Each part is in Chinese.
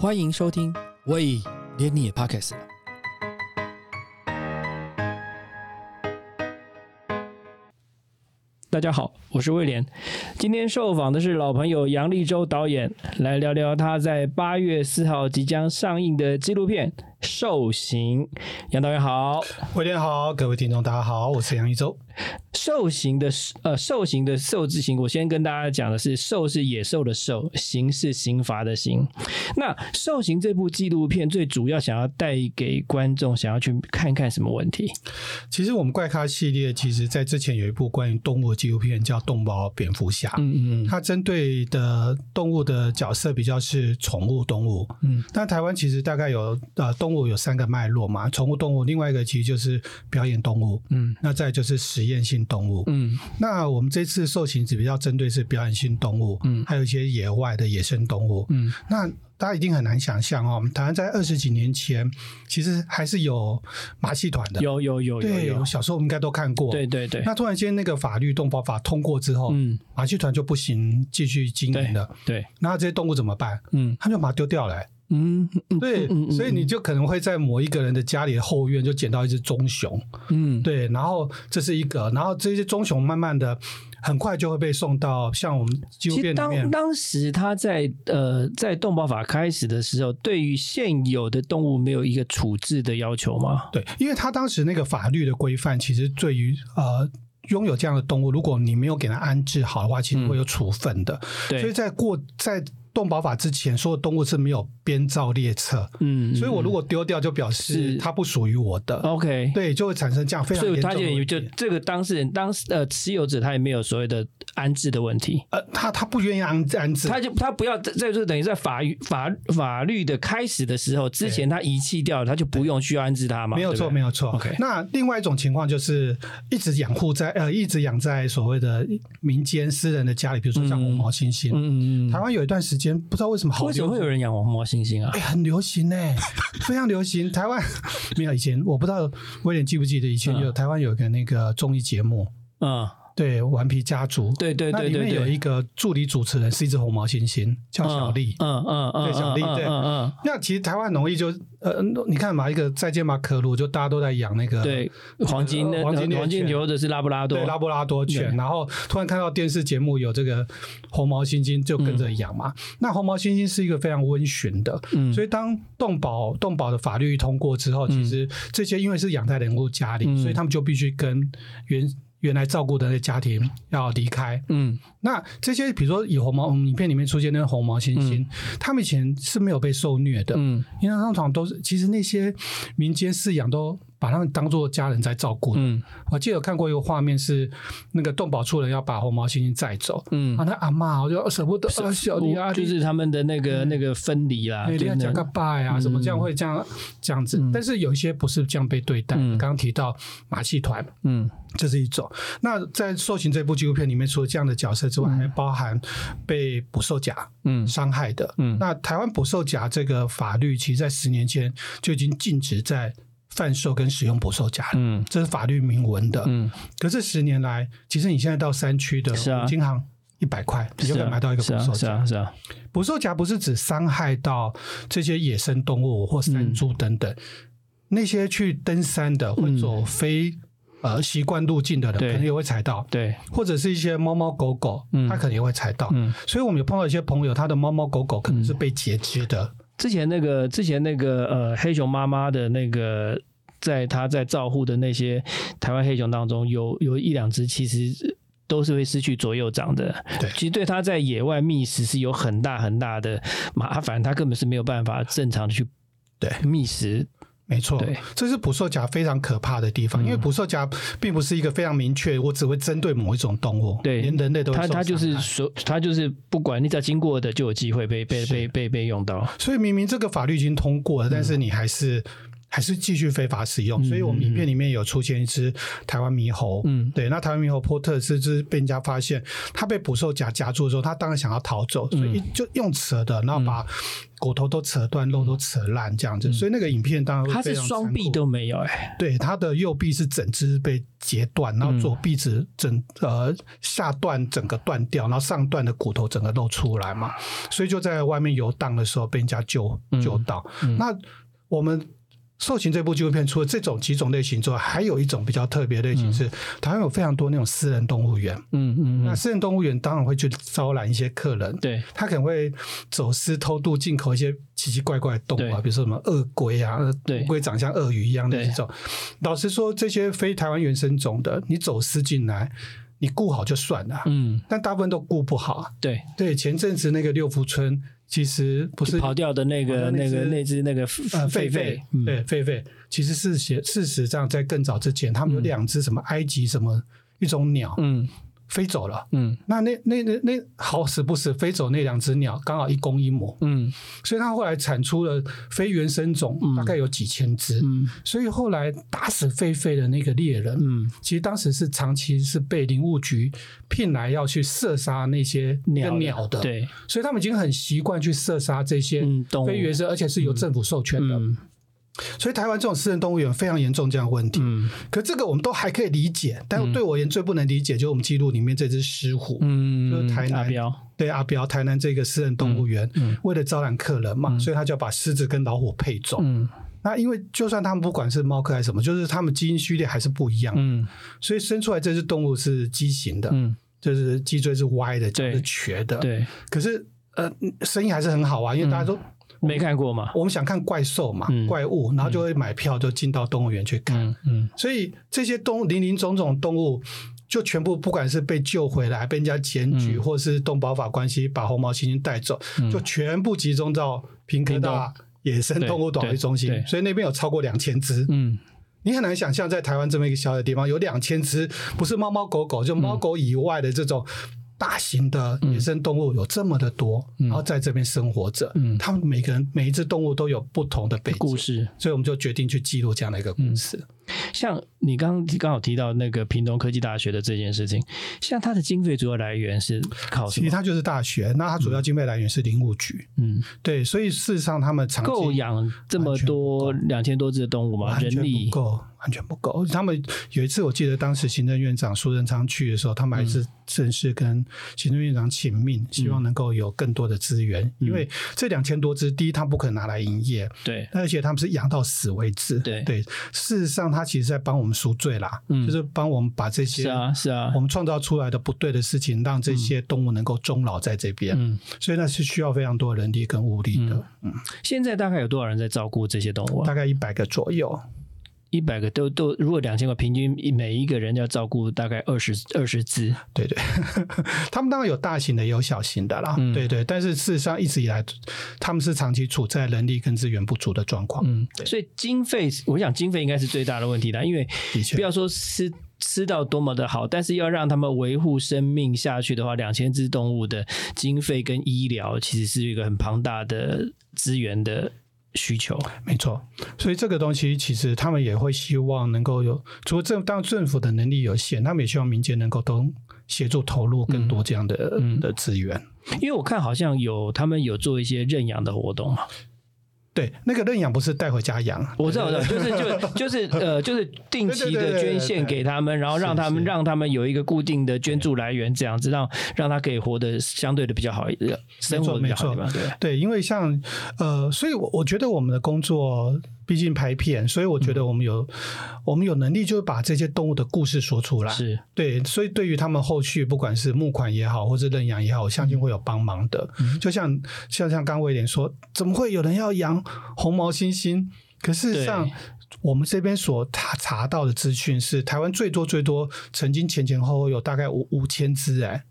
欢迎收听，喂，连你也 Podcast 了。大家好，我是威廉。今天受访的是老朋友杨立洲导演，来聊聊他在八月四号即将上映的纪录片《受刑》。杨导演好，威廉好，各位听众大家好，我是杨一舟。受刑的呃，受刑的兽字刑，我先跟大家讲的是，兽是野兽的兽，刑是刑罚的刑。那受刑这部纪录片最主要想要带给观众，想要去看看什么问题？其实我们怪咖系列，其实在之前有一部关于动物的纪录片叫《动保蝙蝠侠》，嗯嗯嗯，它针对的动物的角色比较是宠物动物。嗯，那台湾其实大概有呃动物有三个脉络嘛，宠物动物，另外一个其实就是表演动物，嗯那再就是实验性动物。嗯。那我们这次受刑只比较针对是表演性动物，嗯。还有一些野外的野生动物。嗯。那大家一定很难想象哦，我们台湾在二十几年前其实还是有马戏团的，有有有有对，有。我，小时候我们应该都看过。对对。对，那突然间那个法律动保法通过之后，嗯。马戏团就不行继续经营了，对，那这些动物怎么办？嗯。他们就把它丢掉了、欸嗯嗯对，嗯嗯所以你就可能会在某一个人的家里的后院就捡到一只棕熊，嗯对，然后这是一个，然后这些棕熊慢慢的很快就会被送到像我们纪录其实当片里面，当时他在呃在动保法开始的时候，对于现有的动物没有一个处置的要求吗？对，因为他当时那个法律的规范，其实对于呃。拥有这样的动物，如果你没有给它安置好的话，其实会有处分的。对，所以在过在动保法之前，所有动物是没有编造列册，嗯，所以我如果果丢掉，就表示它不属于我的。OK，对，就会产生这样非常所以严重的他就也就问题。这个当事人当时呃持有者他也没有所谓的安置的问题。呃，他他不愿意安安置，他就他不要在在就等于在法律法法律的开始的时候之前他遗弃掉了，他就不用需要安置他嘛？没有错，没有有错。OK 那另外一种情况就是一直养护在呃，一直养在所谓的民间私人的家里，比如说像红毛猩猩。嗯嗯嗯台湾有一段时间不知道为什么好为什么会有人养黄毛猩猩啊哎、？很流行呢、非常流行。台湾没有以前，我不知道威廉记不记得以前有、嗯台湾有一个那个综艺节目，嗯，对，顽皮家族。对对那里对对对，面有一个助理主持人是一只红毛猩猩，叫小丽。嗯嗯嗯，对小丽嗯对嗯嗯那其实台湾很容易就呃，你看嘛，一个再见吧可鲁，就大家都在养那个嗯，对，黄金的黄金猎黄金犬牛或者是拉布拉多对，拉布拉多犬，然后突然看到电视节目有这个红毛猩猩，就跟着养嘛。那红毛猩猩是一个非常温驯的，嗯所以当动保动保的法律通过之后，其实这些因为是养在人物家里，嗯所以他们就必须跟原原来照顾的那个家庭要离开。嗯。那这些比如说以红毛我们影片里面出现那个红毛猩猩，他们以前是没有被受虐的，嗯。因为通常都是其实那些民间饲养都把他们当做家人在照顾的。嗯。我记得有看过一个画面，是那个动保处人要把红毛猩猩载走，嗯。啊，那阿妈我就舍不得，啊，小弟啊，就是他们的那个那个分离啦，哎，你就是那要讲个拜啊，什么这样会这样这样子，但是有一些不是这样被对待。嗯。刚刚提到马戏团，嗯。这是一种。那在《受刑》这部纪录片里面，除了这样的角色之外，还包含被捕兽夹嗯。伤害的。嗯。那台湾捕兽夹这个法律，其实在十年前就已经禁止在贩售跟使用捕兽夹。嗯这是法律明文的，嗯，可是十年来，其实你现在到山区的金行一百块，你就可以买到一个捕兽夹是啊捕兽夹不是只伤害到这些野生动物或山猪等等，那些去登山的或走非、呃习惯路径的人，可能也会踩到。对，或者是一些猫猫狗狗，嗯它可能也会踩到。嗯。所以我们有碰到一些朋友，他的猫猫狗狗可能是被截肢的。之前那个之前那个呃黑熊妈妈的那个，在她在照护的那些台湾黑熊当中，有有一两只其实都是会失去左右掌的。对其实对它在野外觅食是有很大很大的麻烦，它根本是没有办法正常的去对觅食。没错对，这是捕兽夹非常可怕的地方，因为捕兽夹并不是一个非常明确，我只会针对某一种动物，对。连人类都它它就是伤害。所它就是不管你只要经过的就有机会被被被被被用到。所以明明这个法律已经通过了，但是你还是还是继续非法使用，所以我们影片里面有出现一只台湾猕猴，嗯。对，那台湾猕猴波特是就是被人家发现，它被捕兽夹夹住的时候，它当然想要逃走，所以就用扯的，然后把骨头都扯断，肉都扯烂这样子，所以那个影片当然他是双臂都没有哎、对，他的右臂是整只被截断，然后左臂只整呃下段整个断掉，然后上段的骨头整个露出来嘛，所以就在外面游荡的时候被人家救救到。那我们。兽行这部纪录片，除了这种几种类型之外，还有一种比较特别的类型是，台湾有非常多那种私人动物园。嗯嗯嗯，那私人动物园当然会去招揽一些客人，对，他可能会走私、偷渡、进口一些奇奇怪怪的动物啊，比如说什么鳄龟啊，对。乌龟长像鳄鱼一样的对这种。老实说，这些非台湾原生种的，你走私进来，你顾好就算了，嗯。但大部分都顾不好。啊。对，对，前阵子那个六福村，其实不是跑掉的那个那个那只那个呃，狒狒对，狒狒，其实是写事实上在更早之前，他们有两只什么埃及什么一种鸟嗯飞走了。嗯。那那那那那好死不死飞走那两只鸟，刚好一公一母，嗯。所以它后来产出了非原生种，大概有几千只。嗯。所以后来打死狒狒的那个猎人，嗯，其实当时是长期是被林务局聘来要去射杀那些鸟的，，对，所以他们已经很习惯去射杀这些非原生，而且是由政府授权的。嗯所以台湾这种私人动物园非常严重这样的问题。嗯。可这个我们都还可以理解，但对我而言最不能理解就是我们记录里面这只狮虎，嗯，就是台南对阿彪台南这个私人动物园，嗯为了招揽客人嘛，所以他就要把狮子跟老虎配种。嗯。那因为就算他们不管是猫科还是什么，就是他们基因序列还是不一样，嗯。所以生出来这只动物是畸形的，嗯，就是脊椎是歪的，就是瘸的。对，可是呃，生意还是很好啊，因为大家都、没看过嘛，我们想看怪兽嘛，嗯怪物，然后就会买票就进到动物园去看。嗯嗯所以这些动物林林总总动物，就全部不管是被救回来、被人家检举，嗯或是动保法关系把红毛猩猩带走，就全部集中到平科大 野生动物保育中心。所以那边有超过两千只。嗯你很难想象，在台湾这么一个小的地方，有两千只，不是猫猫狗狗，就猫狗以外的这种大型的野生动物有这么的多，然后在这边生活着。嗯他们每个人每一只动物都有不同的背景故，事。所以我们就决定去记录这样的一个故事。像你刚刚好提到那个屏东科技大学的这件事情，像它的经费主要来源是靠什么？其实它就是大学，那它主要经费来源是林务局。嗯，对，所以事实上他们长期够养这么多两千多只的动物吗？人力不够，完全不够。他们有一次，我记得当时行政院长苏贞昌去的时候，他们还是正式跟行政院长请命，希望能够有更多的资源，因为这两千多只，第一，他不可能拿来营业，对，而且他们是养到死为止。对对，事实上，他其实在帮我们赎罪啦，嗯就是帮我们把这些是啊是啊我，们创造出来的不对的事情，让这些动物能够终老在这边。嗯，所以那是需要非常多人力跟物力的，嗯，现在大概有多少人在照顾这些动物啊大？概一百个左右。一百个都都，如果两千个，平均每一个人要照顾大概二十二十只。对对，他们当然有大型的，也有小型的啦。嗯对对，但是事实上一直以来，他们是长期处在人力跟资源不足的状况。嗯，所以经费，我想经费应该是最大的问题啦，因为不要说吃吃到多么的好，但是要让他们维护生命下去的话，两千只动物的经费跟医疗其实是一个很庞大的资源的需求。没错，所以这个东西其实他们也会希望能够有，除了政当政府的能力有限，他们也希望民间能够都协助投入更多这样的、嗯的资源。因为我看好像有他们有做一些认养的活动嘛，对，那个认养不是带回家养，我知道，我知道，就是就就是 呃，就是定期的捐献给他们，然后让他们让他们有一个固定的捐助来源，这样子让让他可以活得相对的比较好一点，生活得比较好对。对，因为像呃，所以我我觉得我们的工作毕竟拍片，所以我觉得我们有、我们有能力就是把这些动物的故事说出来。是，对，所以对于他们后续不管是募款也好，或是认养也好，我相信会有帮忙的。就像像像刚威廉说，怎么会有人要养红毛猩猩？可事实上，我们这边所查查到的资讯是，台湾最多最多曾经前前后后有大概五五千只，哎，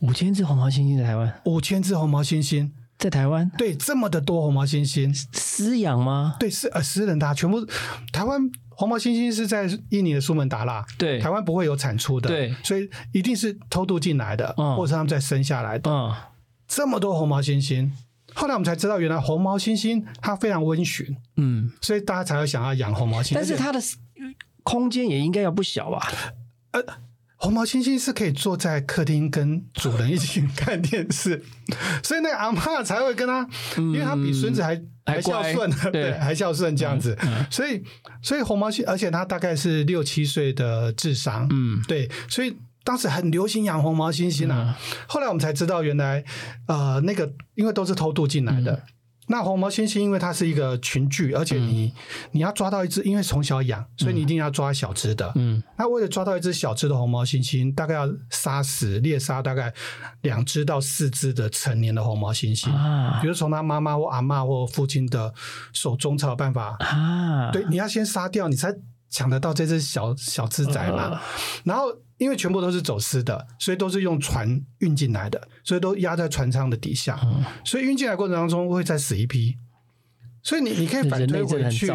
五千只红毛猩猩在台湾，五千只红毛猩猩，在台湾对，这么的多红毛猩猩，饲养吗？对，是呃私人的、啊，全部台湾红毛猩猩是在印尼的苏门答腊，对，台湾不会有产出的，对所以一定是偷渡进来的，嗯或者他们再生下来的。嗯，这么多红毛猩猩，后来我们才知道，原来红毛猩猩它非常温驯，嗯，所以大家才会想要养红毛猩猩。但是它的空间也应该要不小吧？红毛猩猩是可以坐在客厅跟主人一起看电视，所以那个阿嬷才会跟他，因为他比孙子还嗯还还孝乖顺，对。对，还孝顺这样子，所以所以红毛猩，而且他大概是六七岁的智商，嗯。对，所以当时很流行养红毛猩猩啊。后来我们才知道，原来呃那个因为都是偷渡进来的。那红毛猩猩，因为它是一个群聚，而且你、你要抓到一只，因为从小养，所以你一定要抓小只的。嗯那为了抓到一只小只的红毛猩猩，大概要杀死猎杀大概两只到四只的成年的红毛猩猩，啊比如从他妈妈或阿嬷或父亲的手中才有办法。啊，对，你要先杀掉，你才抢得到这只小小只仔嘛。呃然后因为全部都是走私的，所以都是用船运进来的，所以都压在船舱的底下，嗯所以运进来过程当中会再死一批。所以你你可以反推回去，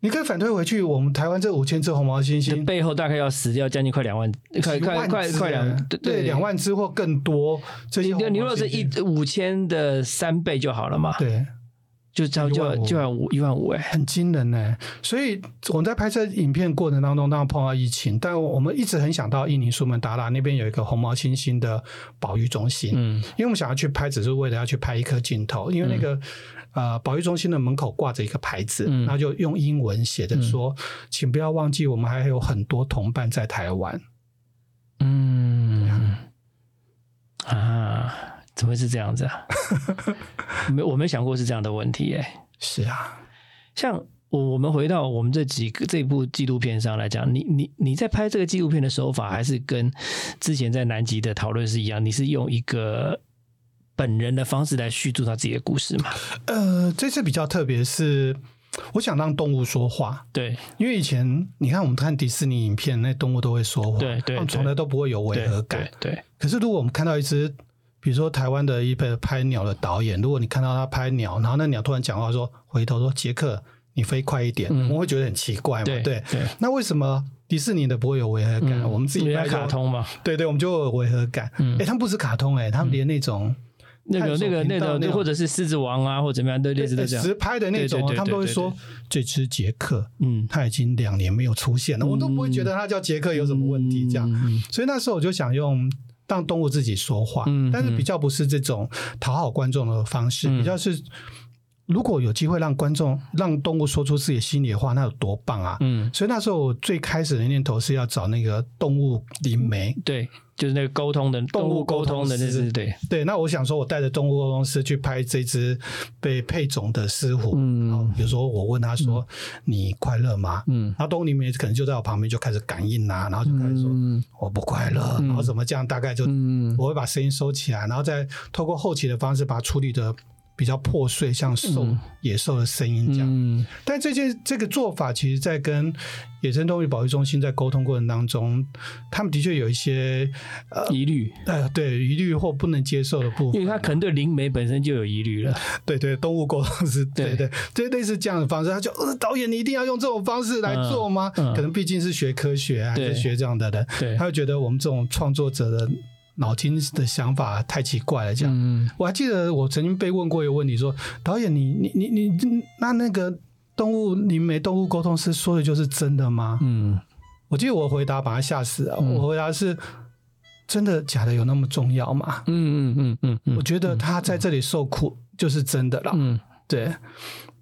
你可以反推回去，我们台湾这五千只红毛猩猩，这背后大概要死掉将近快两万，快几快快快两欸对两。万只或更多。这些你如果是一五千的三倍就好了嘛，对，就差不多就要一万五。就要五一万五哎，很惊人呢。所以我们在拍摄影片过程当中，当然碰到疫情，但我们一直很想到印尼苏门答腊那边有一个红毛猩猩的保育中心，嗯。因为我们想要去拍，只是为了要去拍一颗镜头，因为那个。呃，保育中心的门口挂着一个牌子，嗯。然后就用英文写着说：“请不要忘记，我们还有很多同伴在台湾。嗯。啊，怎么会是这样子啊？没我没想过是这样的问题哎。”是啊，像我我们回到我们这几个这部纪录片上来讲，你你你在拍这个纪录片的手法，还是跟之前在南极的讨论是一样？你是用一个本人的方式来叙述他自己的故事嘛？呃，这次比较特别是，我想让动物说话，对因为以前你看我们看迪士尼影片，那动物都会说话，对对他们从来都不会有违对和感对。对，可是如果我们看到一只，比如说台湾的一个拍鸟的导演，如果你看到他拍鸟，然后那鸟突然讲话说，回头说杰克，你飞快一点，嗯我们会觉得很奇怪嘛？对对。对，那为什么迪士尼的不会有违和感？嗯我们自己拍卡通嘛，对对，我们就违和感。哎、嗯他们不是卡通、哎，他们连那种那个那个那个，那或者是狮子王啊，或者怎么样，都类似都这样。实拍的那种他们都会说这只杰克，嗯，他已经两年没有出现了，我都不会觉得他叫杰克有什么问题这样。嗯所以那时候我就想用让动物自己说话，嗯但是比较不是这种讨好观众的方式，嗯。比较是如果有机会让观众让动物说出自己心里的话，那有多棒啊！嗯，所以那时候我最开始的念头是要找那个动物灵媒。对，就是那个沟通的动物沟通的，那师是对，对，那我想说，我带着动物沟通师去拍这只被配种的狮虎，嗯然后比如说我问他说：“你快乐吗？”嗯然后动物灵媒可能就在我旁边就开始感应啊，然后就开始说：“嗯我不快乐。然后怎么这样？大概就嗯我会把声音收起来，然后再透过后期的方式把它处理的比较破碎，像兽、野兽的声音这样。嗯但这件这个做法，其实在跟野生动物保育中心在沟通过程当中，他们的确有一些呃疑虑，呃对疑虑或不能接受的部分。因为他可能对灵媒本身就有疑虑了。对对动物沟通是对对对对类似这样的方式，他就呃导演你一定要用这种方式来做吗？可能毕竟是学科学啊是学这样的人，对他会觉得我们这种创作者的脑筋的想法太奇怪了，这样。嗯我还记得我曾经被问过一个问题说，导演你你你你那那个动物灵媒动物沟通师说的就是真的吗？嗯我记得我回答把他吓死了，嗯我回答是真的假的有那么重要吗？嗯嗯嗯嗯我觉得他在这里受苦就是真的了，嗯，对。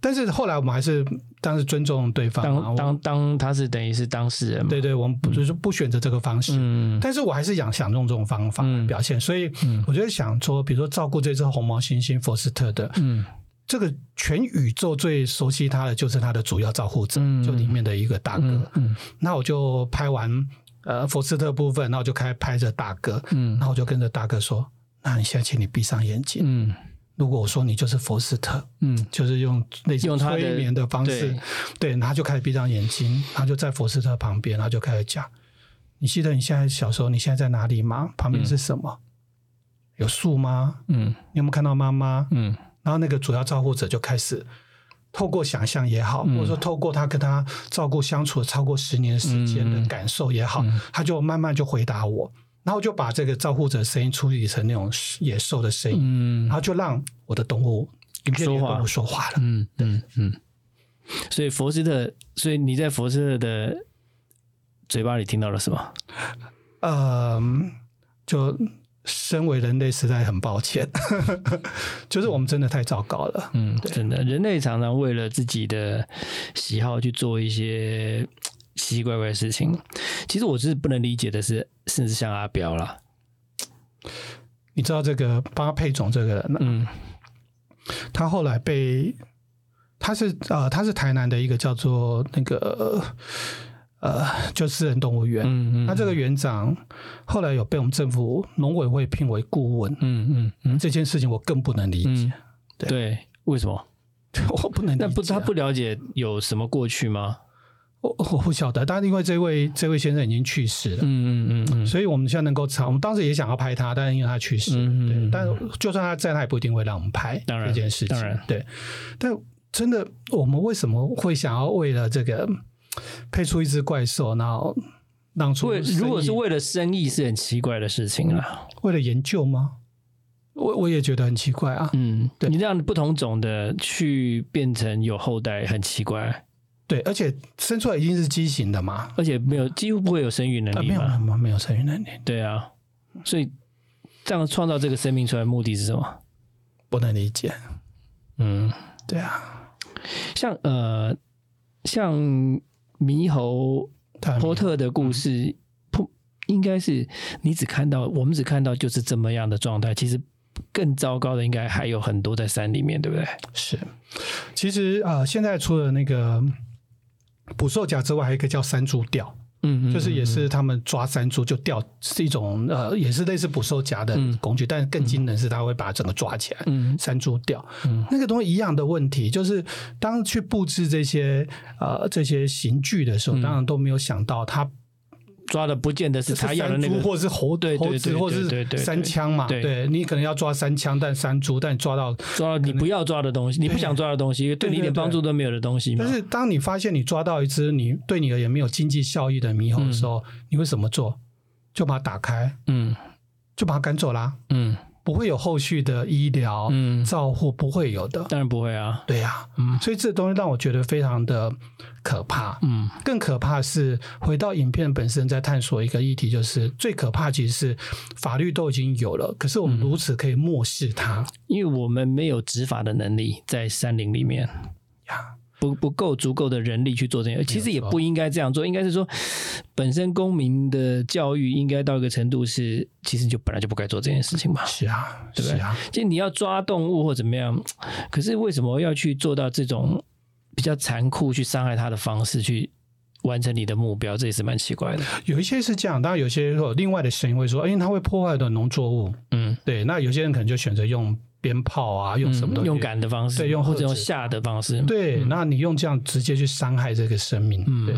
但是后来我们还是当是尊重对方当当当他是等于是当事人嘛。对对，我们不就是不选择这个方式。嗯但是我还是想想用这种方法来表现，所以我就想说，比如说照顾这只红毛猩猩佛斯特的，嗯这个全宇宙最熟悉他的就是他的主要照护者，嗯就里面的一个大哥。嗯嗯那我就拍完呃佛斯特部分，然后我就开拍着大哥，嗯然后我就跟着大哥说：“那你现在请你闭上眼睛。嗯如果我说你就是佛斯特，嗯就是用类似用他的催眠的方式对，对，然后他就开始闭上眼睛，然后就在佛斯特旁边，然后就开始讲：你记得你现在小时候，你现在在哪里吗？旁边是什么？有树吗？嗯你有没有看到妈妈？嗯然后那个主要照顾者就开始透过想象也好，嗯或者说透过他跟他照顾相处超过十年时间的感受也好，他就慢慢就回答我。然后就把这个照护者声音处理成那种野兽的声音，嗯然后就让我的动物影片里的说话动物说话了。嗯嗯嗯，所以佛斯特，所以你在佛斯特的嘴巴里听到了什么？呃，就身为人类，实在很抱歉，就是我们真的太糟糕了。嗯，真的，人类常常为了自己的喜好去做一些奇奇怪怪的事情。其实我是不能理解的是，甚至像阿彪啦，你知道这个帮他配种这个人，嗯。他后来被他是呃他是台南的一个叫做那个呃就私人动物园，嗯嗯，那这个园长后来有被我们政府农委会聘为顾问，嗯嗯嗯。这件事情我更不能理解，嗯，对。对，为什么？我不能理解啊。那不他不了解有什么过去吗？我 我不晓得，但是因为这位这位先生已经去世了。嗯嗯嗯嗯，所以我们现在能够查，我们当时也想要拍他，但是因为他去世，嗯嗯嗯对，但就算他在，他也不一定会让我们拍当然这件事情，当然对。但真的，我们为什么会想要为了这个配出一只怪兽，然后让出如果是为了生意，是很奇怪的事情啊。为了研究吗？我我也觉得很奇怪啊。嗯，对你这样不同种的去变成有后代，很奇怪，对，而且生出来已经是畸形的嘛，而且没有几乎不会有生育能力嘛。没有没有生育能力，对啊，所以这样创造这个生命出来的目的是什么？不能理解。嗯，对啊，像呃，像猕猴太波特的故事，不应该是你只看到我们只看到就是这么样的状态，其实更糟糕的应该还有很多在山里面，对不对？是，其实呃，现在除了那个捕兽夹之外，还有一个叫山猪钓。嗯就是也是他们抓山猪就钓是一种呃，也是类似捕兽夹的嗯工具，但是更惊人是他会把它整个抓起来。嗯。山猪钓，嗯。那个东西一样的问题，就是当去布置这些呃这些刑具的时候，嗯。当然都没有想到它抓的不见得是是他要的那个，或是猴对对猴子对或是对对对山枪嘛，对。对你可能要抓三枪，但三猪，但你抓到抓到你不要抓的东西，你不想抓的东西，对你一点帮助都没有的东西但。是当你发现你抓到一只你对你而言没有经济效益的猕猴的时候，你会怎么做？就把它打开，嗯。就把它赶走啦，嗯不会有后续的医疗、嗯，照护，不会有的。当然不会啊。对呀、嗯所以这东西让我觉得非常的可怕。嗯更可怕是回到影片本身，在探索一个议题，就是最可怕其实是法律都已经有了，可是我们如此可以漠视它因为我们没有执法的能力，在山林里面呀。不不够足够的人力去做这件，其实也不应该这样做，应该是说本身公民的教育应该到一个程度是，其实就本来就不该做这件事情嘛。是啊，对不对是啊，就你要抓动物或怎么样，可是为什么要去做到这种比较残酷去伤害它的方式去完成你的目标？这也是蛮奇怪的。有一些是这样，当然有些有另外的声音会说，因为，它会破坏的农作物。嗯，对，那有些人可能就选择用鞭炮啊，用什么东西？嗯用赶的方式，对用或者用吓的方式。对，那你用这样直接去伤害这个生命，嗯对，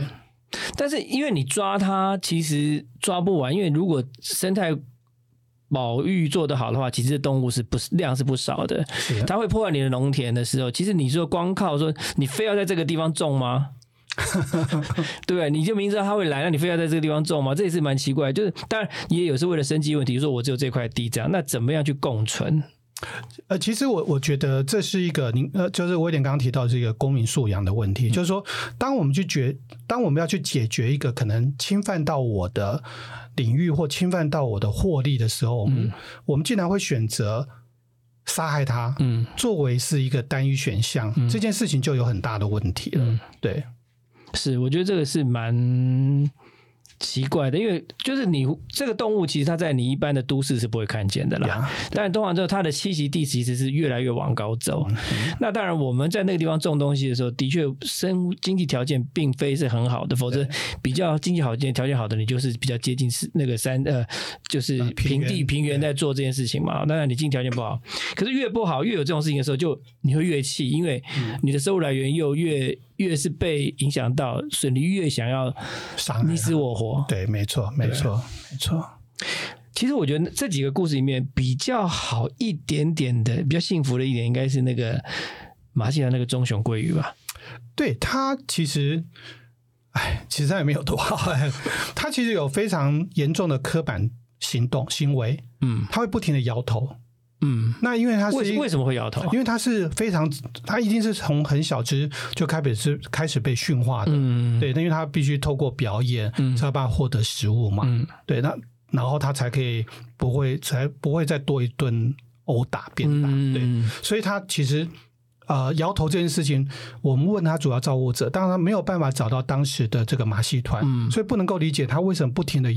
但是因为你抓它，其实抓不完，因为如果生态保育做得好的话，其实动物是不是量是不少的。的它会破坏你的农田的时候，其实你说光靠说你非要在这个地方种吗？对？你就明知道它会来，那你非要在这个地方种吗？这也是蛮奇怪。就是当然也有是为了生计问题，说我只有这块地这样，那怎么样去共存？呃，其实我我觉得这是一个您呃，就是威廉刚刚提到这个公民素养的问题，就是说，当我们去决，当我们要去解决一个可能侵犯到我的领域或侵犯到我的获利的时候，我们、我们竟然会选择杀害他，嗯作为是一个单一选项，这件事情就有很大的问题了。嗯，对，是，我觉得这个是蛮奇怪的，因为就是你这个动物，其实它在你一般的都市是不会看见的啦。呀但通常之后，它的栖息地其实是越来越往高走。那当然，我们在那个地方种东西的时候，的确生经济条件并非是很好的，否则比较经济条件条件好的，你就是比较接近是那个山呃，就是平地平原在做这件事情嘛。当然，你经济条件不好，可是越不好，越有这种事情的时候，就你会越气，因为你的收入来源又越越是被影响到，所以你越想要伤你死我活。对，没错，没错，没错。其实我觉得这几个故事里面比较好一点点的，比较幸福的一点，应该是那个马戏团那个棕熊鲑鱼吧。对它其实，哎，其实它也没有多好，哎，他其实有非常严重的刻板行动行为，嗯它会不停的摇头。嗯，那因为它是为为什么会摇头？因为它是非常，它一定是从很小只就开始是开始被驯化的，嗯，对，那因为它必须透过表演嗯。才有办法获得食物嘛，嗯。对，那然后它才可以不会才不会再多一顿殴打鞭打，对，嗯所以它其实呃摇头这件事情，我们问他主要照顾者，当然没有办法找到当时的这个马戏团，嗯。所以不能够理解他为什么不停的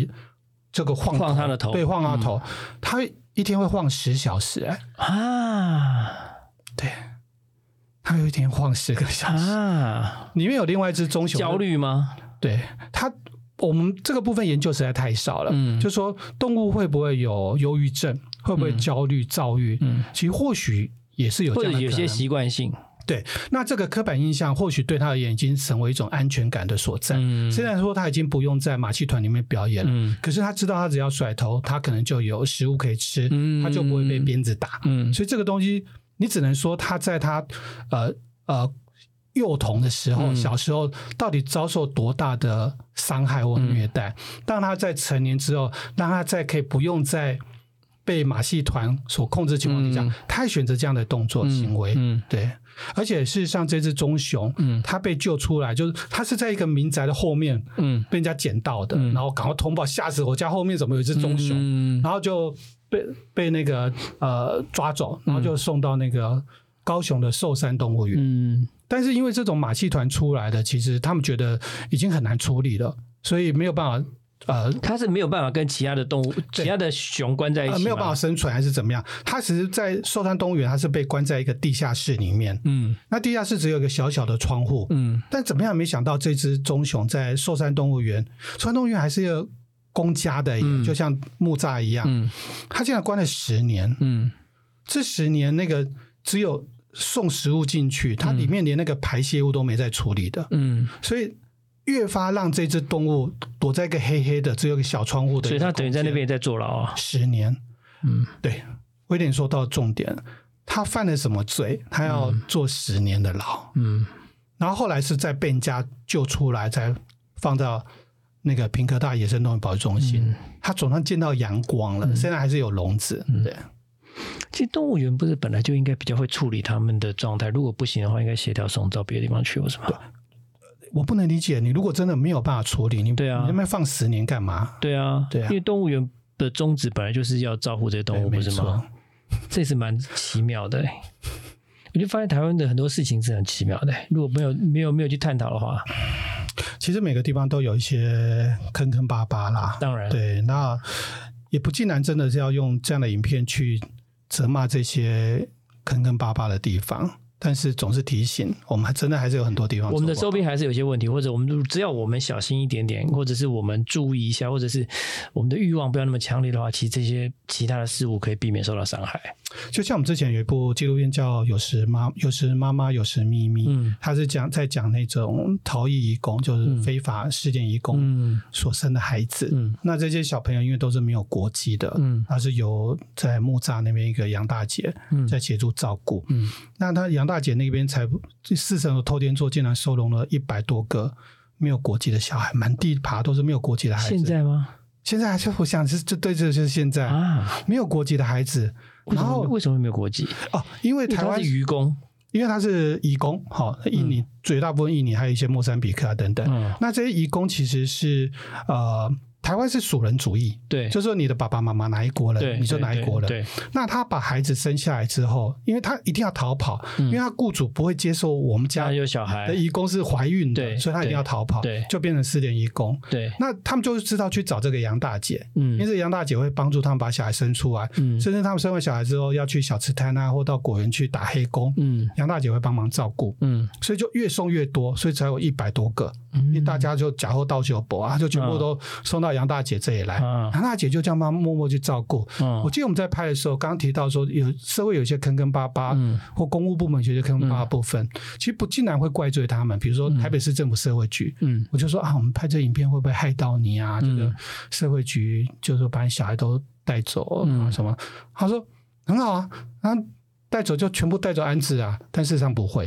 这个晃晃他的头。嗯对，晃他的头，他一天会晃十小时、哎，啊对，他有一天晃十个小时。啊，里面有另外一只棕熊，焦，虑吗？对它，我们这个部分研究实在太少了。嗯就说动物会不会有忧郁症，会不会焦虑、躁郁？嗯其实或许也是有这或者有些习惯性，对，那这个刻板印象或许对他而言已经成为一种安全感的所在。嗯虽然说他已经不用在马戏团里面表演了，嗯可是他知道他只要甩头，他可能就有食物可以吃，嗯他就不会被鞭子打。嗯所以这个东西，你只能说他在他呃呃幼童的时候，嗯小时候到底遭受多大的伤害或虐待，当他在成年之后，让他在可以不用在被马戏团所控制情况底下，嗯他还选择这样的动作行为，嗯对。而且事实上，这只棕熊，嗯。它被救出来，就是它是在一个民宅的后面嗯。被人家捡到的，嗯。然后赶快通报，吓死我家后面怎么有一只棕熊？嗯。然后就被被那个呃抓走，然后就送到那个高雄的寿山动物园。嗯。但是因为这种马戏团出来的，其实他们觉得已经很难处理了，所以没有办法呃。它是没有办法跟其他的动物、其他的熊关在一起呃，没有办法生存还是怎么样？它其实，在寿山动物园，它是被关在一个地下室里面。嗯那地下室只有一个小小的窗户，嗯但怎么样？没想到这只棕熊在寿山动物园，寿山动物园还是一个公家的，嗯就像木栅一样，嗯它竟然关了十年。嗯这十年那个只有送食物进去，它里面连那个排泄物都没在处理的，嗯，所以越发让这只动物躲在一个黑黑的、只有一个小窗户的，所以他等于在那边也在坐牢啊。十年。嗯对，威廉说到重点，他犯了什么罪？他要坐十年的牢，嗯然后后来是在被人家救出来，才放到那个平科大野生动物保育中心。嗯他总算见到阳光了，现在还是有笼子。对。其实动物园不是本来就应该比较会处理他们的状态，如果不行的话，应该协调送到别的地方去，为什么？我不能理解，你如果真的没有办法处理，你对啊你那边放十年干嘛？对啊，对啊因为动物园的宗旨本来就是要照顾这些动物，不是吗？这是蛮奇妙的、欸。我就发现台湾的很多事情是很奇妙的、欸如果没有没有没有去探讨的话，其实每个地方都有一些坑坑巴巴啦。当然，对，那也不尽然真的是要用这样的影片去责骂这些坑坑巴巴的地方，但是总是提醒我们，还真的还是有很多地方我们的周边还是有些问题，或者我们只要我们小心一点点，或者是我们注意一下，或者是我们的欲望不要那么强烈的话，其实这些其他的事物可以避免受到伤害。就像我们之前有一部纪录片叫《有时妈有时妈妈有时秘密》，嗯它是讲在讲那种逃逸移工，就是非法事件移工嗯所生的孩子。嗯那这些小朋友因为都是没有国籍的，嗯他是由在木栅那边一个杨大姐嗯在协助照顾。嗯那他杨大姐那边才四层楼偷天座竟然收容了一百多个没有国籍的小孩，满地爬都是没有国籍的孩子。现在吗？现在还是我想是这对这就是现在、啊，没有国籍的孩子，然后么为什么没有国籍？哦，因为台湾因为他是渔工，因为他是移工，好、印尼、绝大部分印尼还有一些莫桑比克啊等等。嗯，那这些移工其实是呃，台湾是属人主义，对，就是说你的爸爸妈妈哪一国对，人，你就哪一国人。对，那他把孩子生下来之后，因为他一定要逃跑，嗯。因为他雇主不会接受我们家家有小孩。的，义工是怀孕的，所以他一定要逃跑，对就变成失联义工。对，那他们就知道去找这个杨大姐，嗯。因为杨大姐会帮助他们把小孩生出来，嗯。甚至他们生完小孩之后要去小吃摊啊，或到果园去打黑工，嗯。杨大姐会帮忙照顾，嗯。所以就越送越多，所以才有一百多个，因为大家就假货到酒博啊，就全部都送到杨大姐这里来，啊杨大姐就这样帮默默去照顾。嗯我记得我们在拍的时候，刚刚提到说有社会有些坑坑巴巴，嗯或公务部门有些坑坑巴巴部分，其实不竟然会怪罪他们，比如说台北市政府社会局。嗯我就说啊，我们拍这影片会不会害到你啊？这个嗯社会局就是说把你小孩都带走什么？他说很好啊，然后带走就全部带走安置啊，但事实上不会，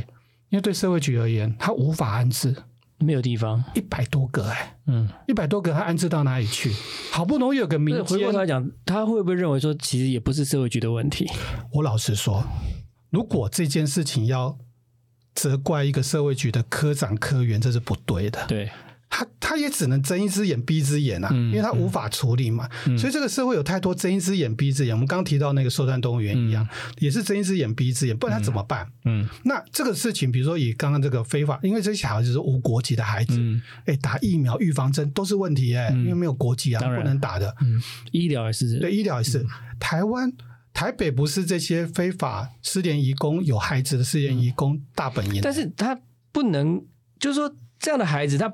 因为对社会局而言，他无法安置，没有地方，一百多个哎、嗯。一百多个他安置到哪里去？好不容易有个民间回过头，来讲，他会不会认为说，其实也不是社会局的问题？我老实说，如果这件事情要责怪一个社会局的科长科员，这是不对的。对，他他也只能睁一只眼闭一只眼啊，嗯因为他无法处理嘛。所以这个社会有太多睁一只眼闭一只眼。我们刚刚提到那个寿山动物园一样，也是睁一只眼闭一只眼，不然他怎么办？嗯那这个事情，比如说以刚刚这个非法，因为这些小孩子是无国籍的孩子，嗯哎、打疫苗预防针都是问题哎、因为没有国籍啊，不能打的。嗯，医疗也是对，医疗也是。台湾台北不是这些非法失联移工有孩子的失联移工大本营，但是他不能，就是说这样的孩子，他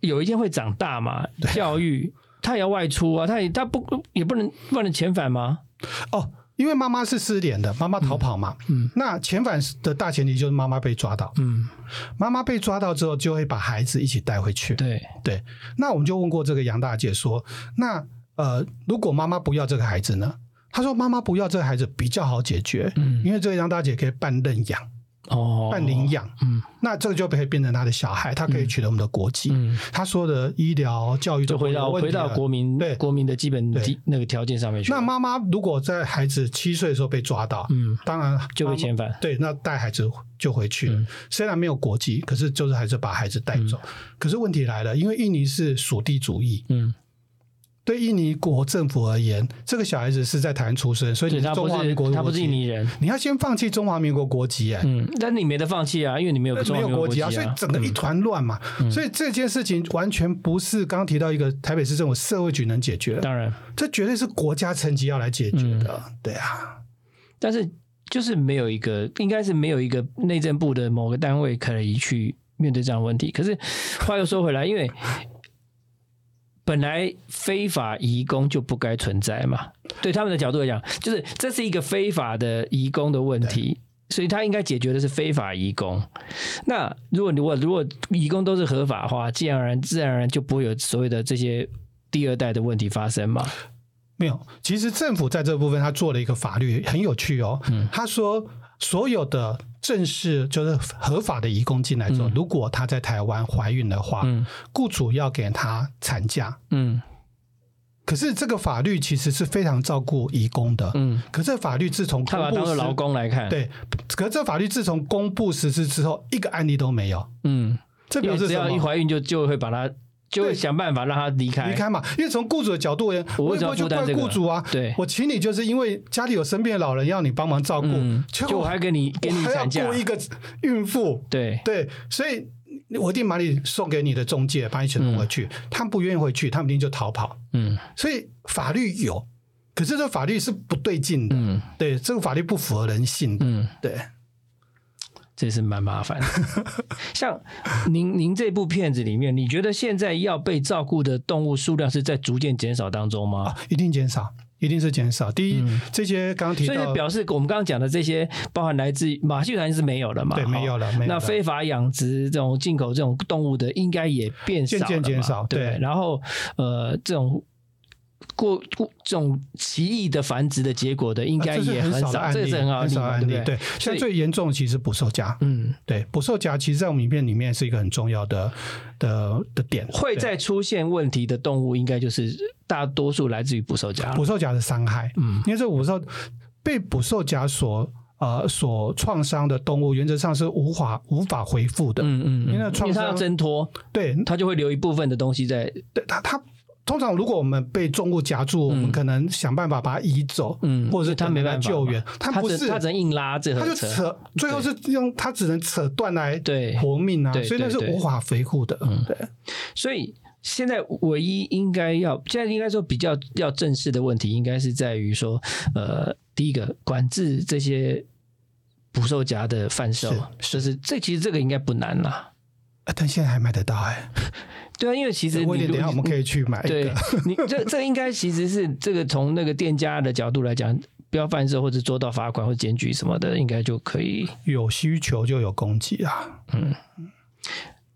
有一天会长大嘛？教育他也要外出啊，他也他不也不能不能遣返吗？哦，因为妈妈是失联的，妈妈逃跑嘛，嗯那遣返的大前提就是妈妈被抓到，嗯，妈妈被抓到之后就会把孩子一起带回去。对，对，那我们就问过这个杨大姐说，那呃，如果妈妈不要这个孩子呢？她说妈妈不要这个孩子比较好解决，嗯因为这个杨大姐可以办认养、哦，办领养，嗯。那这个就可以变成他的小孩，他可以取得我们的国籍。嗯，他说的医疗、教育就回到回到国民对。国民的基本那个条件上面去。那妈妈如果在孩子七岁的时候被抓到，嗯。当然就被遣返。对，那带孩子就回去虽然没有国籍，可是就是还是把孩子带走。可是问题来了，因为印尼是属地主义，嗯，对印尼国政府而言，这个小孩子是在台湾出生，所以对他不你是中华民是国的国籍他不是印尼人，你要先放弃中华民国国籍、哎、嗯，但你没得放弃啊，因为你没有中华民国没有国籍啊，所以整个一团乱嘛。嗯所以这件事情完全不是刚刚提到一个台北市政府社会局能解决的，当然，这绝对是国家层级要来解决的。嗯对啊，但是就是没有一个，应该是没有一个内政部的某个单位可以去面对这样的问题。可是话又说回来，因为本来非法移工就不该存在嘛，对他们的角度来讲，就是这是一个非法的移工的问题。所以他应该解决的是非法移工。那如果如果如果移工都是合法化，自然而然自然而然就不会有所谓的这些第二代的问题发生嘛。没有。其实政府在这部分他做了一个法律，很有趣哦。嗯他说所有的正式就是合法的移工进来之后，如果她在台湾怀孕的话，嗯雇主要给她产假。嗯可是这个法律其实是非常照顾移工的。嗯，可是法律自从他把当做劳工来看。，对，可是这法律自从公布实施之后，一个案例都没有。嗯，这表示只？要一怀孕就就会把他就会想办法让他离开。离开嘛，因为从雇主的角度而言，我也不会去怪雇主啊。对我请你就是因为家里有生病的老人要你帮忙照顾，就我还给你给你我还要产假雇，一个孕妇，对，对，所以我一定把你送给你的中介，把你全弄回去。他们不愿意回去，他们一定就逃跑。嗯所以法律有，可是这法律是不对劲的。嗯对，这个法律不符合人性的。嗯，对，这是蛮麻烦的。像您您这部片子里面，你觉得现在要被照顾的动物数量是在逐渐减少当中吗？啊，一定减少，一定是减少。第一，这些刚刚提到所以，表示我们刚刚讲的这些，包含来自马戏团是没有了嘛？对，没有了。没有了。那非法养殖这种进口这种动物的，应该也变少渐渐减少。对然后呃，这种过过这种奇异的繁殖的结果的，应该也很少，这个是很好很，少案例。对不对？对，所以像最严重的其实捕兽夹，嗯，对，捕兽夹其实，在我们影片里面是一个很重要的的的点。会再出现问题的动物，应该就是大多数来自于捕兽夹。捕兽夹的伤害，嗯因为这捕兽被捕兽夹所呃所创伤的动物，原则上是无法无法恢复的。嗯嗯，嗯因为那创因为它要伤挣脱，对，它就会留一部分的东西在，对它它通常如果我们被重物夹住，我们可能想办法把它移走，嗯，或者是他没办法救援嘛，它它不是，只它只能硬拉这它盒车，就扯，最后是用他只能扯断来对。活命啊，所以那是无法恢复的。对，所以现在唯一应该要，现在应该说比较要正视的问题，应该是在于说，呃，第一个管制这些捕兽夹的贩售，是就是这其实这个应该不难啦。啊但现在还买得到哎，对啊，因为其实你等一下我们可以去买一对个。你这这应该其实是这个从那个店家的角度来讲，不要犯事或者做到罚款或检举什么的，应该就可以。有需求就有供给啊，嗯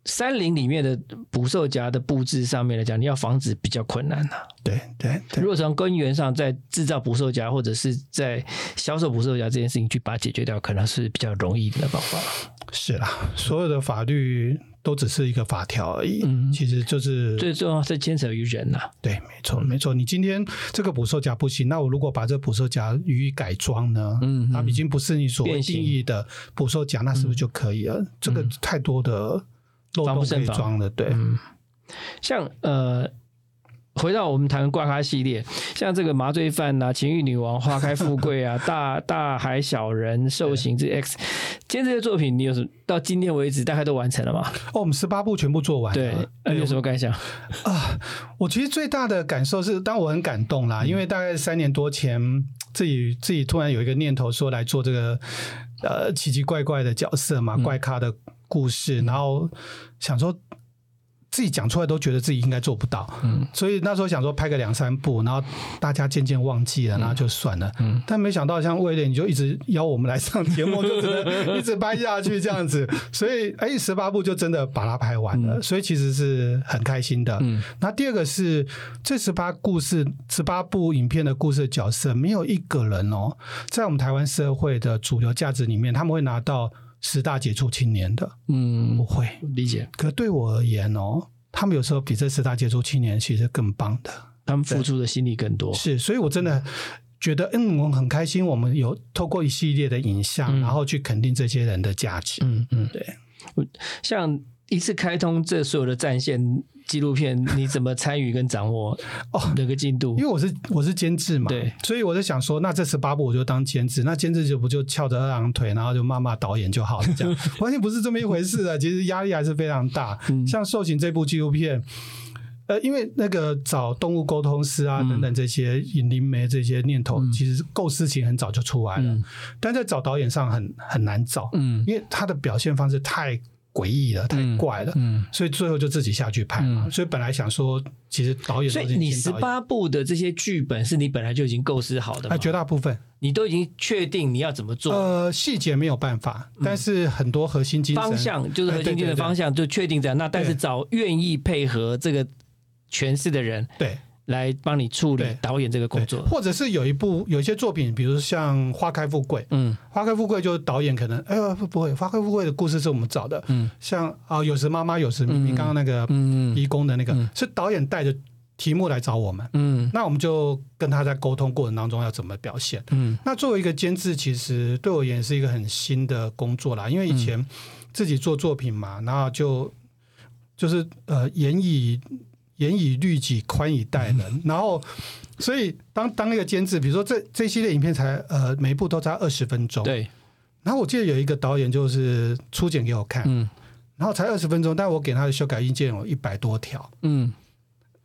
山林里面的捕兽夹的布置上面来讲，你要防止比较困难呐、对对对如。果从根源上在制造捕兽夹或者是在销售捕兽夹这件事情去把它解决掉，可能是比较容易的方法。是啦，所有的法律都只是一个法条而已。嗯其实就是最重要是牵扯于人呐、对，没错，没错。你今天这个捕兽夹不行，那我如果把这捕兽夹予以改装呢？嗯它已经不是你所定义的捕兽夹，那是不是就可以了？这个太多的漏洞可以装了，对。嗯，像呃，回到我们谈怪咖系列，像这个麻醉犯呐、情欲女王、花开富贵啊、大大海小人、兽刑之 X，今天这些作品你有什么到今天为止大概都完成了吗？哦，我们十八部全部做完了。对，有什么感想？啊，我其实最大的感受是，当我很感动嗯啦，因为大概三年多前，自己自己突然有一个念头说来做这个呃奇奇怪怪的角色嘛，嗯怪咖的故事，然后想说。自己讲出来都觉得自己应该做不到，嗯。所以那时候想说拍个两三部，然后大家渐渐忘记了，然后就算了。嗯。但没想到像威廉，你就一直邀我们来上节目，就只能一直拍下去这样子，所以哎，十八部就真的把它拍完了，所以其实是很开心的。嗯。那第二个是这十八故事、十八部影片的故事的角色，没有一个人哦，在我们台湾社会的主流价值里面，他们会拿到十大杰出青年的，嗯不，会。理解，可对我而言哦，他们有时候比这十大杰出青年其实更棒的。他们付出的心力更多。是，所以我真的觉得，嗯，我很开心，我们有透过一系列的影像，嗯然后去肯定这些人的价值。嗯嗯，对。像一次开通这所有的战线纪录片，你怎么参与跟掌握哦那个进度因为？我是我是监制嘛，对，所以我在想说，那这十八部我就当监制，那监制就不就翘着二郎腿，然后就骂骂导演就好了，这样 完全不是这么一回事啊！其实压力还是非常大。嗯像《兽行》这部纪录片。呃，因为那个找动物沟通师啊，嗯等等这些引灵媒这些念头，其实构思其实很早就出来了，嗯但在找导演上很很难找，嗯因为他的表现方式太诡异了，太怪了，嗯，所以最后就自己下去拍嘛。嗯所以本来想说，其实导演所以你十八部的这些剧本是你本来就已经构思好的？绝大部分你都已经确定你要怎么做？呃细节没有办法，但是很多核心精神方向就是核心精神方向，就确定这样。那但是找愿意配合这个诠释的人对来帮你处理导演这个工，作。或者是有一部有一些作品，比如像《花开富贵》，《嗯花开富贵》就是导演可能哎呦不不会，《花开富贵》的故事是我们找的，嗯。像啊有时妈妈有时明明嗯。刚刚那个嗯义工的那个嗯。是导演带着题目来找我们，嗯。那我们就跟他在沟通过程当中要怎么表现。嗯。那作为一个监制，其实对我而言是一个很新的工作啦，因为以前自己做作品嘛，然后就就是呃演以严以律己，宽以待人，然后所以当当那个监制，比如说这这系列影片才呃每一部都才二十分钟，对。然后我记得有一个导演就是初剪给我看，嗯。然后才二十分钟，但我给他的修改意见有一百多条，嗯。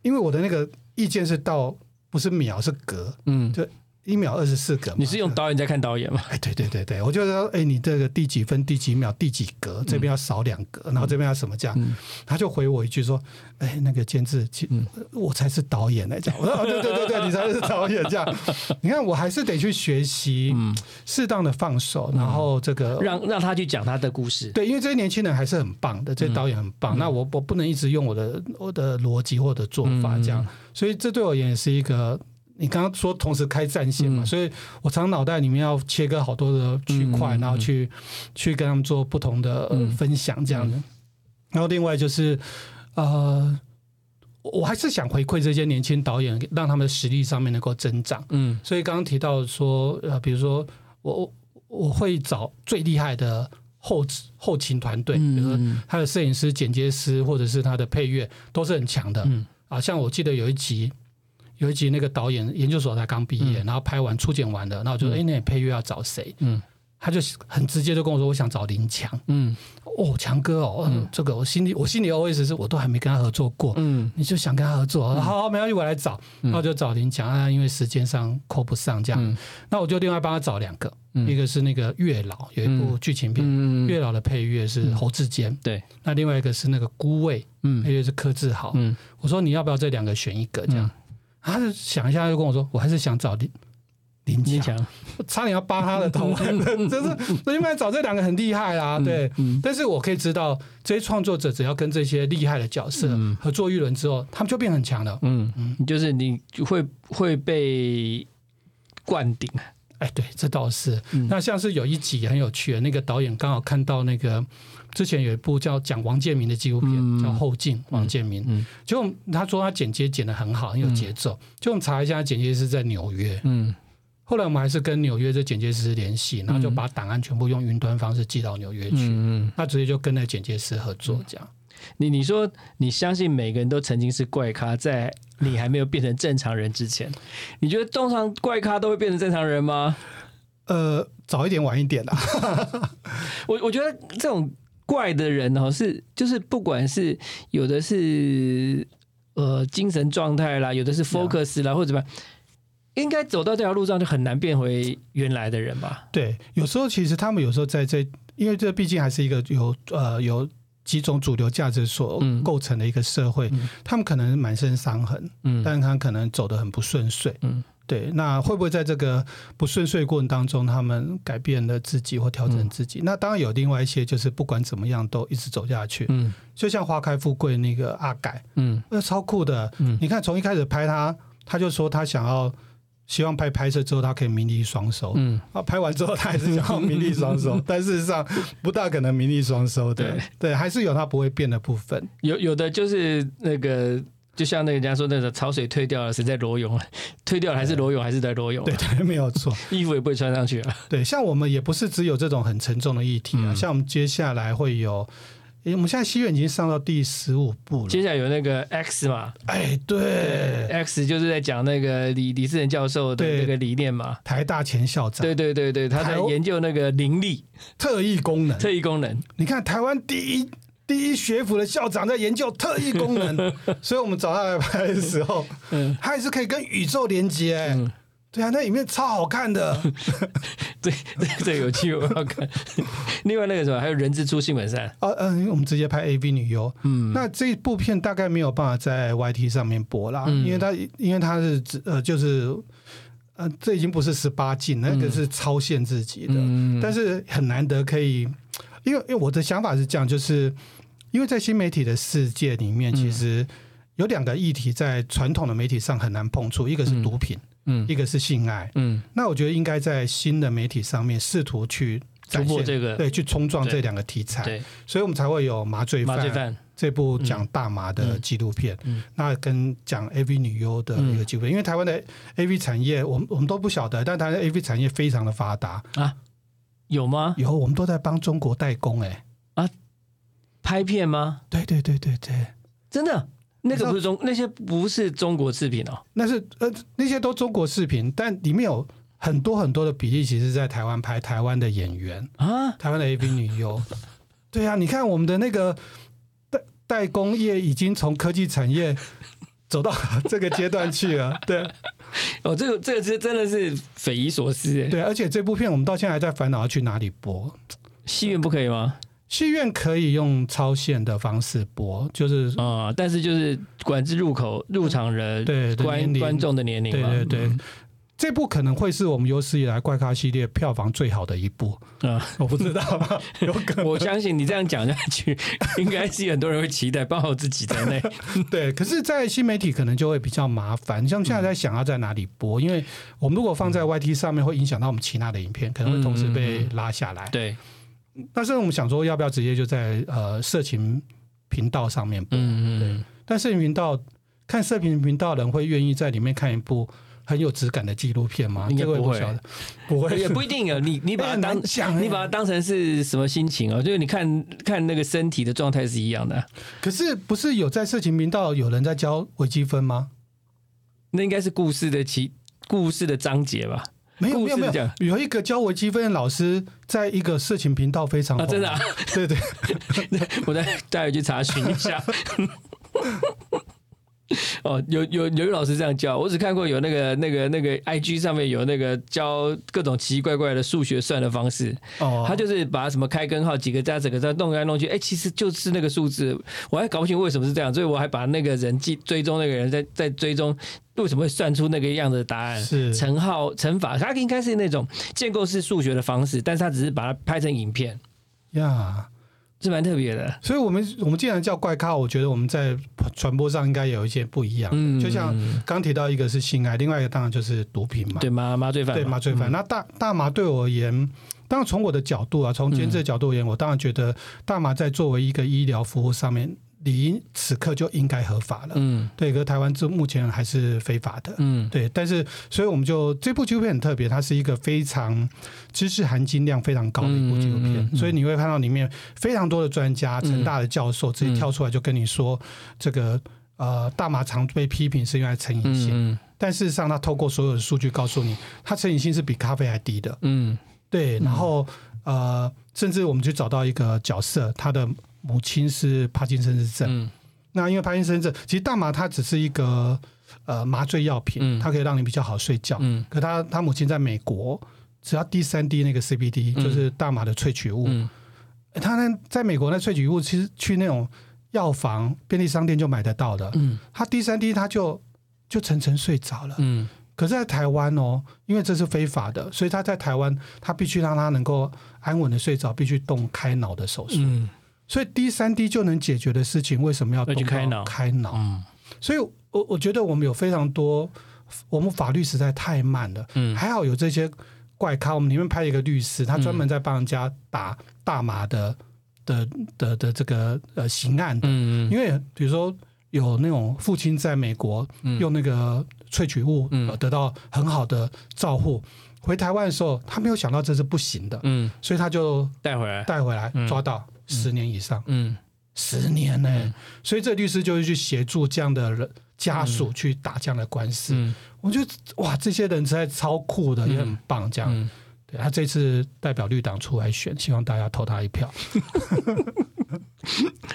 因为我的那个意见是到不是秒是格，嗯，就一秒二十四格嘛，你是用导演在看导演吗？哎，对对对对，我就说，哎，你这个第几分、第几秒、第几格，这边要少两格，然后这边要什么这样？嗯他就回我一句说，哎，那个监制，其嗯我才是导演来讲。我说，哦，对对对对，你才是导演这样。你看，我还是得去学习，嗯，适当的放手，然后这个。让让他去讲他的故事。对，因为这些年轻人还是很棒的，这些导演很棒。那我我不能一直用我的我的逻辑或者做法这样，所以这对我而言也是一个。你刚刚说同时开战线嘛，嗯。所以我常脑袋里面要切割好多的区块，嗯然后去去跟他们做不同的、分享这样的。然后另外就是呃，我还是想回馈这些年轻导演，让他们的实力上面能够增长。嗯。所以刚刚提到说，呃，比如说我我我会找最厉害的后后勤团队，比如说嗯。他的摄影师、剪接师，或者是他的配乐，都是很强的。嗯。啊，像我记得有一集，有一集那个导演研究所才刚毕业，然后拍完初剪完的，然后我就说，哎、那你配乐要找谁？嗯。他就很直接就跟我说，我想找林强。嗯。哦，强哥哦，嗯，这个我心里我心里 always 是我都还没跟他合作过。嗯。你就想跟他合作，好好，没关系，我来找，然后就找林强啊，因为时间上扣不上这样，嗯。那我就另外帮他找两个，嗯。一个是那个月老，有一部剧情片，嗯月老的配乐是侯志坚，对，那另外一个是那个孤味，嗯。配乐是柯志豪。嗯。我说你要不要这两个选一个这样？他就想一下，就跟我说，我还是想找林林强，林强，我差点要扒他的头，就是我应该找这两个很厉害啦，对。嗯但是我可以知道，这些创作者只要跟这些厉害的角色嗯。合作一轮之后，他们就变很强了。嗯，就是你会会被灌顶，哎，对，这倒是。嗯。那像是有一集很有趣的，那个导演刚好看到那个之前有一部叫讲王建民的纪录片，嗯叫《后进》，王建民。嗯结果他说他剪接剪得很好，很有节奏。就我们查一下，他剪接是在纽约。嗯后来我们还是跟纽约这剪接师联系，然后就把档案全部用云端方式寄到纽约去。嗯嗯，那直接就跟那剪接师合作，这样。你你说你相信每个人都曾经是怪咖，在你还没有变成正常人之前，你觉得通常怪咖都会变成正常人吗？呃，早一点晚一点啦。我我觉得这种怪的人哦，是就是不管是有的是呃精神状态啦，有的是 focus 啦，或者怎么样，应该走到这条路上就很难变回原来的人吧？对，有时候其实他们有时候在这，因为这毕竟还是一个有呃有几种主流价值所嗯构成的一个社会，嗯他们可能满身伤痕，嗯但是他可能走得很不顺遂。嗯对，那会不会在这个不顺遂过程当中，他们改变了自己或调整自己？那当然有另外一些，就是不管怎么样都一直走下去。嗯就像花开富贵那个阿改，嗯那超酷的。嗯你看从一开始拍他，他就说他想要希望拍拍摄之后他可以名利双收。嗯，啊，拍完之后他还是想要名利双收，但事实上不大可能名利双收的。对对，还是有他不会变的部分。有有的就是那个。就像那个人家说，那个潮水退掉了，谁在裸泳？退掉了还是裸泳，还是在裸泳？对 对，没有错。衣服也不会穿上去了。对，像我们也不是只有这种很沉重的议题啊，嗯像我们接下来会有，诶我们现在西院已经上到第十五部了。接下来有那个 X 嘛，哎，对，X 就是在讲那个李李世仁教授的对那个理念嘛。台大前校长对对对对，他在研究那个灵力特异功能，特异功能。你看台湾第一。第一学府的校长在研究特异功能，所以我们找他来拍的时候，嗯他也是可以跟宇宙连接、哎嗯，对啊，那里面超好看的。对对对有趣，我要看。另外那个什么，还有人之初性本善。哦，嗯、我们直接拍 AV 女优。嗯，那这部片大概没有办法在 YT 上面播啦，嗯因为它因为它是指呃就是呃这已经不是十八禁，那个是超限自己的，嗯但是很难得可以，因为因为我的想法是这样，就是因为在新媒体的世界里面，嗯。其实有两个议题在传统的媒体上很难碰触，一个是毒品，嗯一个是性爱。嗯。那我觉得应该在新的媒体上面试图去展现突破这个对，去冲撞这两个题材，对。所以我们才会有麻醉麻醉犯。这部讲大麻的纪录片，嗯。嗯。那跟讲 AV 女优的一个纪录片，因为台湾的 AV 产业，我们我们都不晓得，但台湾的 AV 产业非常的发达。啊，有吗？以后我们都在帮中国代工、哎，拍片吗？对对对对对，真的？那个不是中，那些不是中国制品哦。那是呃那些都中国视频，但里面有很多很多的比例，其实在台湾拍台湾的演员，啊，台湾的 A B 女优，对啊，你看我们的那个代代工业已经从科技产业走到这个阶段去了，对。哦，这个这个是真的是匪夷所思哎。对，而且这部片我们到现在还在烦恼要去哪里播。戏院不可以吗？戏院可以用超限的方式播，就是啊、但是就是管制入口入场人对对观观众的年龄嘛。对对对。嗯这部可能会是我们有史以来怪咖系列票房最好的一部，啊，我不知道，有可能我相信你这样讲下去，应该是很多人会期待，包括我自己在内。对。可是，在新媒体可能就会比较麻烦，像现在在想要在哪里播，因为我们如果放在 YT 上面，会影响到我们其他的影片，可能会同时被拉下来。对，但是我们想说，要不要直接就在呃色情频道上面播？嗯嗯但色情频道看色情频道的人会愿意在里面看一部很有质感的纪录片吗？应该不会，不会，也不一定啊。你你把它 当难讲欸你把它当成是什么心情啊？就是你看看那个身体的状态是一样的啊，可是不是有在色情频道有人在教微积分吗？那应该是故事的其故事的章节吧？没有没有没有，有一个教微积分的老师在一个色情频道非常啊，红真的、啊，对对，我再带回去查询一下。哦，有有有一老师这样教，我只看过有那个那个那个 IG 上面有那个教各种奇奇怪怪的数学算的方式，哦，他就是把什么开根号几个加整个再弄来弄去，哎、其实就是那个数字，我还搞不清为什么是这样，所以我还把那个人记追踪那个人在在追踪为什么会算出那个样子的答案，是乘号乘法，它应该是那种建构式数学的方式，但是他只是把它拍成影片。呀。这蛮特别的。所以我们我们既然叫怪咖，我觉得我们在传播上应该有一些不一样。嗯就像刚提到一个是性爱，另外一个当然就是毒品嘛。对麻麻醉犯嘛，对麻醉犯。那大大麻对我而言，当然从我的角度啊，从监制的角度而言，我当然觉得大麻在作为一个医疗服务上面，理应此刻就应该合法了。嗯。对，可是台湾这目前还是非法的。嗯。对，但是所以我们就这部纪录片很特别，它是一个非常知识含金量非常高的一部纪录片，嗯嗯嗯嗯。所以你会看到里面非常多的专家、成大的教授直接跳出来就跟你说，这个呃大麻常被批评是因为成瘾性，嗯但事实上他透过所有的数据告诉你，它成瘾性是比咖啡还低的。嗯。对，然后呃，甚至我们去找到一个角色，他的母亲是帕金森氏症。嗯那因为帕金森症，其实大麻它只是一个呃麻醉药品，嗯它可以让你比较好睡觉。嗯可他他母亲在美国，只要滴三滴那个 CBD，、嗯就是大麻的萃取物。嗯欸他呢，在美国那萃取物其实去那种药房、便利商店就买得到的。嗯他滴三滴，他就就沉沉睡着了。嗯可是，在台湾哦，因为这是非法的，所以他在台湾，他必须让他能够安稳的睡着，必须动开脑的手术。嗯所以低三低就能解决的事情，为什么要动开脑。开脑？嗯。所以我我觉得我们有非常多，我们法律实在太慢了。嗯。还好有这些怪咖，我们里面拍了一个律师，他专门在帮人家打大麻的的的的这个呃刑案的，嗯因为比如说有那种父亲在美国嗯。用那个萃取物得到很好的照护，回台湾的时候他没有想到这是不行的，嗯。所以他就带回来。带回来嗯。抓到十年以上，嗯。十年呢、嗯。所以这律师就是去协助这样的人家属去打这样的官司。嗯。我觉得哇，这些人实在超酷的，嗯也很棒。这样，嗯。对他这次代表绿党出来选，希望大家投他一票。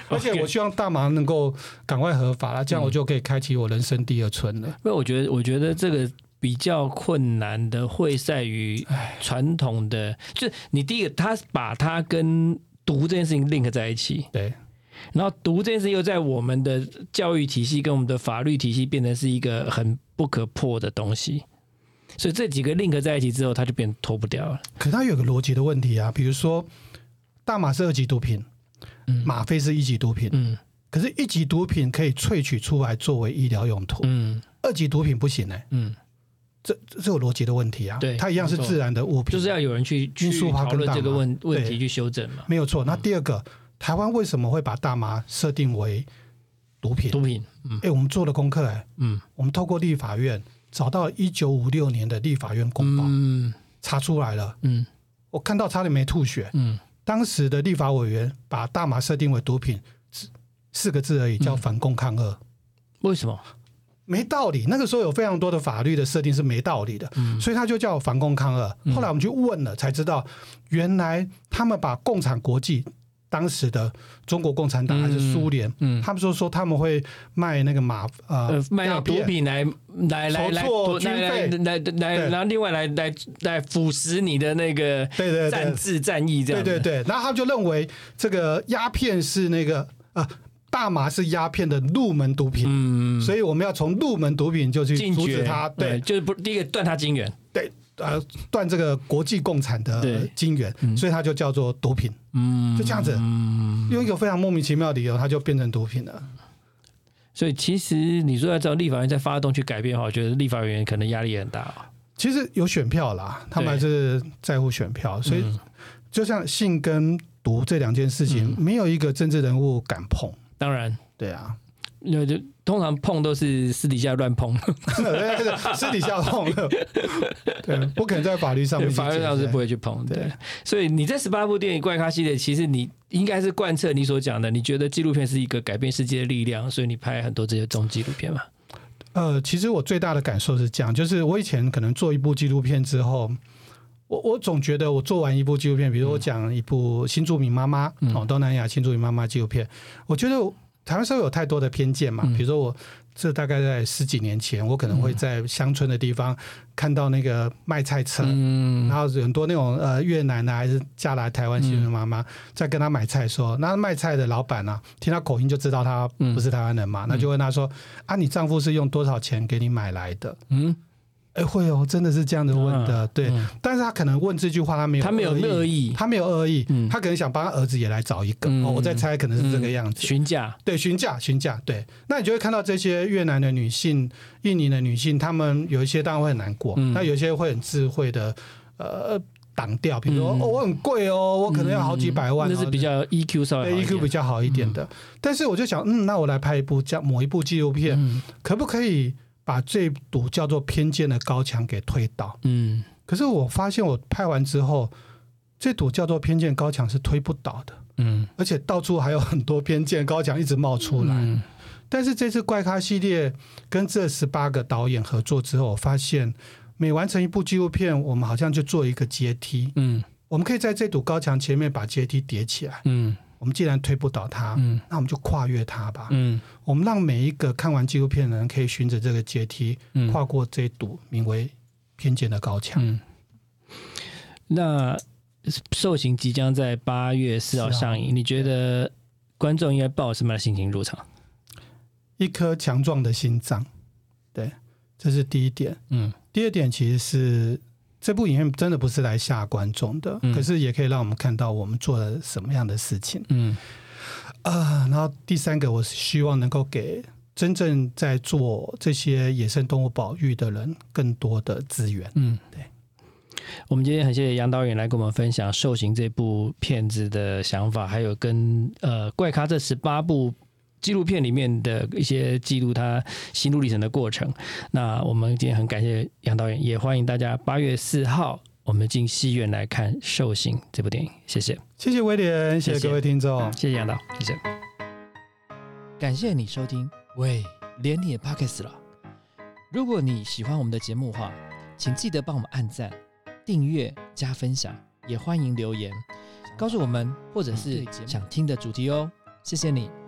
而且我希望大麻能够赶快合法了，这样我就可以开启我人生第二春了。因为我觉得，我觉得这个比较困难的会在于传统的，就是你第一个，他把它跟毒这件事情 link 在一起，对，然后毒这件事又在我们的教育体系跟我们的法律体系变成是一个很不可破的东西，所以这几个 link 在一起之后，它就变脱不掉了。可它有个逻辑的问题啊，比如说大麻是二级毒品，嗯。吗啡是一级毒品，嗯。可是一级毒品可以萃取出来作为医疗用途，嗯。二级毒品不行哎、嗯，这这是有逻辑的问题啊。对它一样是自然的物品，就是要有人去去罂粟花讨论这个问问题去修正嘛。没有错。那第二个，台湾为什么会把大麻设定为毒品？毒品，嗯哎、我们做了功课哎、嗯我们透过立法院找到一九五六年的立法院公报，嗯查出来了，嗯我看到差点没吐血。嗯当时的立法委员把大麻设定为毒品，四四个字而已，叫反共抗恶。为什么？没道理，那个时候有非常多的法律的设定是没道理的，嗯。所以他就叫反共抗俄。后来我们去问了，才知道原来他们把共产国际当时的中国共产党还是苏联，嗯。他们说说他们会卖那个马呃呃，卖那毒品来来来来来来来来，然后另外来来来腐蚀你的那个对对对。战志战役这样。对对，对，然后他们就认为这个鸦片是那个呃大麻是鸦片的入门毒品，嗯，所以我们要从入门毒品就去阻止它，对呃就是不第一个断它金源。对，呃，断这个国际共产的对金源，所以它就叫做毒品，嗯，就这样子，嗯，用一个非常莫名其妙的理由，它就变成毒品了。所以其实你说要找立法院在发动去改变的话，我觉得立法委员可能压力也很大。哦。其实有选票啦，他们还是在乎选票，所以嗯就像性跟毒这两件事情，没有一个政治人物敢碰。当然，对啊，那就通常碰都是私底下乱碰，私底下碰了，对，不可能在法律上面法律上是不会去碰。对。对，所以你这十八部电影怪咖系列，其实你应该是贯彻你所讲的，你觉得纪录片是一个改变世界的力量，所以你拍很多这些中纪录片嘛。呃，其实我最大的感受是这样，就是我以前可能做一部纪录片之后，我我总觉得我做完一部纪录片，比如我讲一部新住民妈妈、哦，东南亚新住民妈妈纪录片，我觉得台湾社会有太多的偏见嘛，比如说我。这大概在十几年前，我可能会在乡村的地方看到那个卖菜车，嗯。然后很多那种呃越南的还是嫁来台湾新人妈妈，在跟他买菜的时候，那卖菜的老板呢、听他口音就知道他不是台湾人嘛，那就问他说：“啊，你丈夫是用多少钱给你买来的？嗯，？”哎，会哦，真的是这样子问的，对。嗯但是他可能问这句话，他没有他没有恶意他没有恶意，嗯他可能想帮他儿子也来找一个。我在猜，可能是这个样子。询价，对，询价，询价，对。那你就会看到这些越南的女性、印尼的女性，她们有一些当然会很难过，嗯那有一些会很智慧的，呃，挡掉，比如说、嗯哦，我很贵哦，我可能要好几百万、哦，那是比较 EQ 稍微对 EQ 比较好一点的。但是我就想，嗯，那我来拍一部叫某一部纪录片，嗯可不可以把这堵叫做偏见的高墙给推倒？嗯可是我发现我拍完之后，这堵叫做偏见高墙是推不倒的，嗯而且到处还有很多偏见高墙一直冒出来。嗯但是这次怪咖系列跟这十八个导演合作之后，我发现每完成一部纪录片，我们好像就做一个阶梯，嗯我们可以在这堵高墙前面把阶梯叠起来。嗯我们既然推不倒它，嗯那我们就跨越它吧。嗯我们让每一个看完纪录片的人可以循着这个阶梯嗯跨过这堵名为偏见的高墙。嗯，那受刑即将在八月四号4号上映，你觉得观众应该抱什么样的心情入场？一颗强壮的心脏，对，这是第一点。嗯第二点其实是这部影片真的不是来吓观众的，嗯可是也可以让我们看到我们做了什么样的事情嗯啊。然后第三个，我是希望能够给真正在做这些野生动物保育的人更多的资源。嗯，对。我们今天很谢谢杨导演来跟我们分享《受刑》这部片子的想法，还有跟呃怪咖这十八部纪录片里面的一些记录他心路历程的过程。那我们今天很感谢杨导演，也欢迎大家八月四号我们进戏院来看《受刑》这部电影。谢谢，谢谢威廉，谢谢各位听众。谢谢杨导，谢谢。感谢你收听，喂，连你也 Pockets 了。如果你喜欢我们的节目的话，请记得帮我们按赞、订阅、加分享，也欢迎留言告诉我们或者是想听的主题哦。谢谢你。